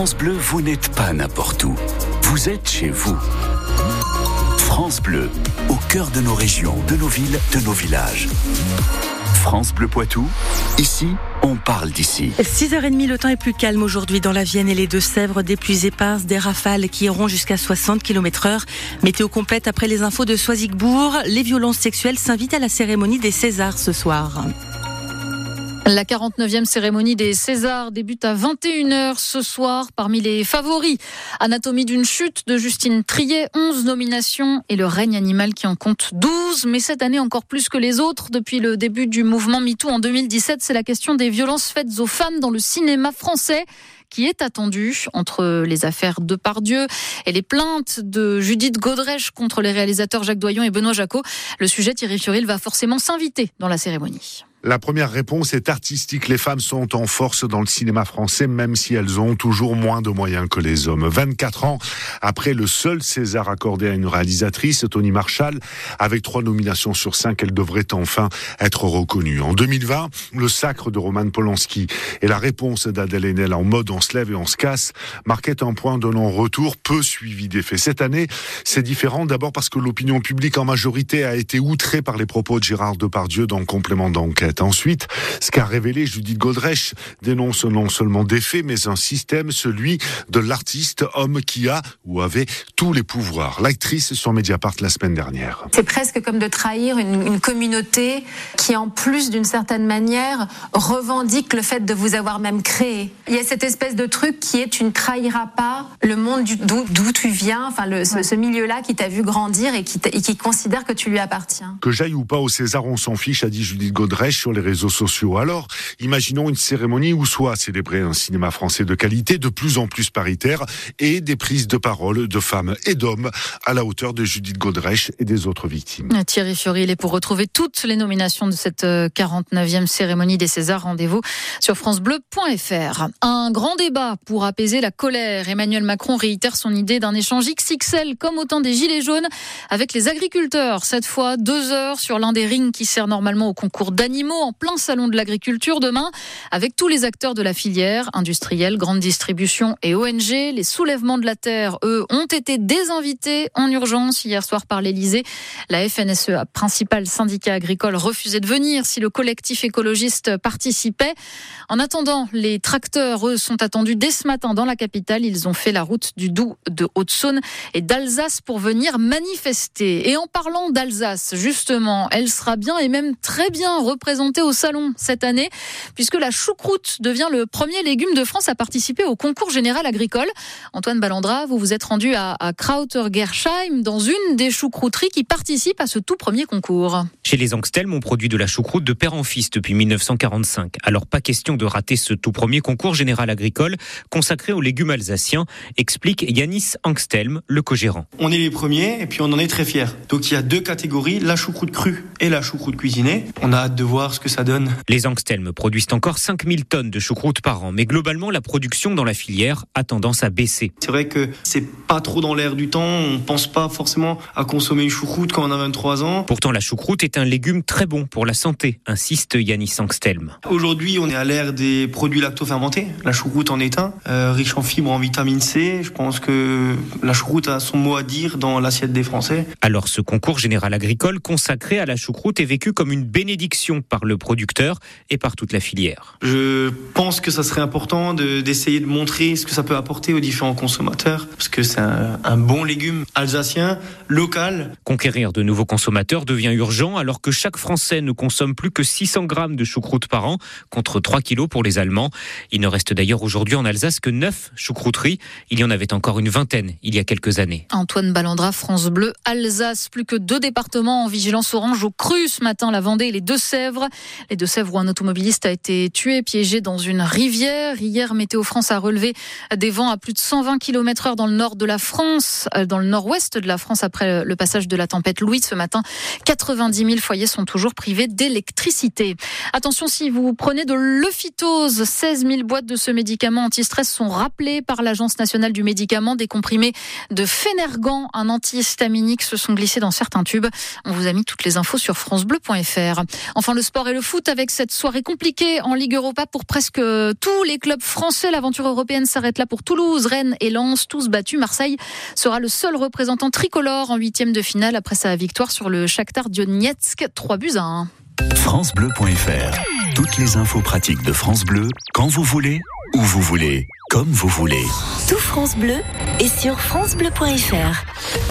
France Bleu, vous n'êtes pas n'importe où. Vous êtes chez vous. France Bleu, au cœur de nos régions, de nos villes, de nos villages. France Bleu Poitou, ici, on parle d'ici. 6h30, le temps est plus calme aujourd'hui dans la Vienne et les Deux-Sèvres. Des pluies éparses, des rafales qui iront jusqu'à 60 km heure. Météo complète après les infos de Soisigbourg. Les violences sexuelles s'invitent à la cérémonie des Césars ce soir. La 49e cérémonie des Césars débute à 21h ce soir. Parmi les favoris, Anatomie d'une chute de Justine Triet, 11 nominations et le règne animal qui en compte 12. Mais cette année encore plus que les autres, depuis le début du mouvement MeToo en 2017, c'est la question des violences faites aux femmes dans le cinéma français qui est attendue entre les affaires de Pardieu et les plaintes de Judith Godrèche contre les réalisateurs Jacques Doyon et Benoît Jacot. Le sujet Thierry Furil va forcément s'inviter dans la cérémonie. La première réponse est artistique. Les femmes sont en force dans le cinéma français, même si elles ont toujours moins de moyens que les hommes. 24 ans après le seul César accordé à une réalisatrice, Tony Marshall, avec trois nominations sur cinq, elle devrait enfin être reconnue. En 2020, le sacre de Roman Polanski et la réponse d'Adèle Haenel en mode on se lève et on se casse marquaient un point de non-retour peu suivi d'effet. Cette année, c'est différent d'abord parce que l'opinion publique en majorité a été outrée par les propos de Gérard Depardieu dans Complément d'enquête. Ensuite, ce qu'a révélé Judith Godrèche dénonce non seulement des faits, mais un système, celui de l'artiste, homme qui a ou avait tous les pouvoirs. L'actrice sur Mediapart la semaine dernière. C'est presque comme de trahir une, une communauté qui, en plus d'une certaine manière, revendique le fait de vous avoir même créé. Il y a cette espèce de truc qui est tu ne trahiras pas le monde d'où tu viens, enfin le, ce, ce milieu-là qui t'a vu grandir et qui, et qui considère que tu lui appartiens. Que j'aille ou pas au César, on s'en fiche, a dit Judith Godrèche sur les réseaux sociaux. Alors, imaginons une cérémonie où soit célébrer un cinéma français de qualité, de plus en plus paritaire, et des prises de parole de femmes et d'hommes à la hauteur de Judith Godrèche et des autres victimes. Thierry Fiori, il est pour retrouver toutes les nominations de cette 49e euh, cérémonie des Césars. Rendez-vous sur francebleu.fr. Un grand débat pour apaiser la colère. Emmanuel Macron réitère son idée d'un échange XXL comme au temps des Gilets jaunes avec les agriculteurs. Cette fois, deux heures sur l'un des rings qui sert normalement au concours d'animaux en plein salon de l'agriculture demain avec tous les acteurs de la filière, industrielle, grande distribution et ONG. Les soulèvements de la terre, eux, ont été désinvités en urgence hier soir par l'Elysée. La FNSEA, principal syndicat agricole, refusait de venir si le collectif écologiste participait. En attendant, les tracteurs, eux, sont attendus dès ce matin dans la capitale. Ils ont fait la route du Doubs, de Haute-Saône et d'Alsace pour venir manifester. Et en parlant d'Alsace, justement, elle sera bien et même très bien représentée au salon cette année, puisque la choucroute devient le premier légume de France à participer au concours général agricole. Antoine Ballandra, vous vous êtes rendu à, à Krauter-Gersheim, dans une des choucrouteries qui participent à ce tout premier concours. Chez les Angstelm, on produit de la choucroute de père en fils depuis 1945. Alors pas question de rater ce tout premier concours général agricole consacré aux légumes alsaciens, explique Yanis Angstelm, le co-gérant. On est les premiers et puis on en est très fiers. Donc il y a deux catégories, la choucroute crue et la choucroute cuisinée. On a hâte de voir ce que ça donne. Les Angstelm produisent encore 5000 tonnes de choucroute par an, mais globalement, la production dans la filière a tendance à baisser. C'est vrai que c'est pas trop dans l'air du temps, on pense pas forcément à consommer une choucroute quand on a 23 ans. Pourtant, la choucroute est un légume très bon pour la santé, insiste Yannis Angstelm. Aujourd'hui, on est à l'ère des produits lactofermentés. La choucroute en est un, euh, riche en fibres, en vitamine C. Je pense que la choucroute a son mot à dire dans l'assiette des Français. Alors, ce concours général agricole consacré à la choucroute est vécu comme une bénédiction par le producteur et par toute la filière. Je pense que ça serait important d'essayer de, de, montrer ce que ça peut apporter aux différents consommateurs, parce que c'est un, un, bon légume alsacien, local. Conquérir de nouveaux consommateurs devient urgent alors que chaque Français ne consomme plus que 600 grammes de choucroute par an, contre 3 kilos pour les Allemands. Il ne reste d'ailleurs aujourd'hui en Alsace que 9 choucrouteries. Il y en avait encore une vingtaine il y a quelques années. Antoine Ballandra, France Bleu, Alsace. Plus que deux départements en vigilance orange au cru ce matin, la Vendée et les Deux-Sèvres. Les Deux-Sèvres où un automobiliste a été tué, piégé dans une rivière. Hier, Météo France a relevé des vents à plus de 120 km heure dans le nord de la France, euh, dans le nord-ouest de la France après le passage de la tempête Louis ce matin. 90 000 foyers sont toujours privés d'électricité. Attention si vous prenez de l'euphytose, 16 000 boîtes de ce médicament anti-stress sont rappelées par l'Agence nationale du médicament. Des comprimés de Phénergan, un antihistaminique, se sont glissés dans certains tubes. On vous a mis toutes les infos sur francebleu.fr. Enfin, le sport et le foot avec cette soirée compliquée en Ligue Europa pour presque tous les clubs français. L'aventure européenne s'arrête là pour Toulouse, Rennes et Lens, tous battus. Marseille sera le seul représentant tricolore en huitième de finale après sa victoire sur le Shakhtar Donetsk, 3 buts à 1. FranceBleu.fr Toutes les infos pratiques de France Bleu, quand vous voulez, où vous voulez, comme vous voulez. Tout France Bleu est sur FranceBleu.fr.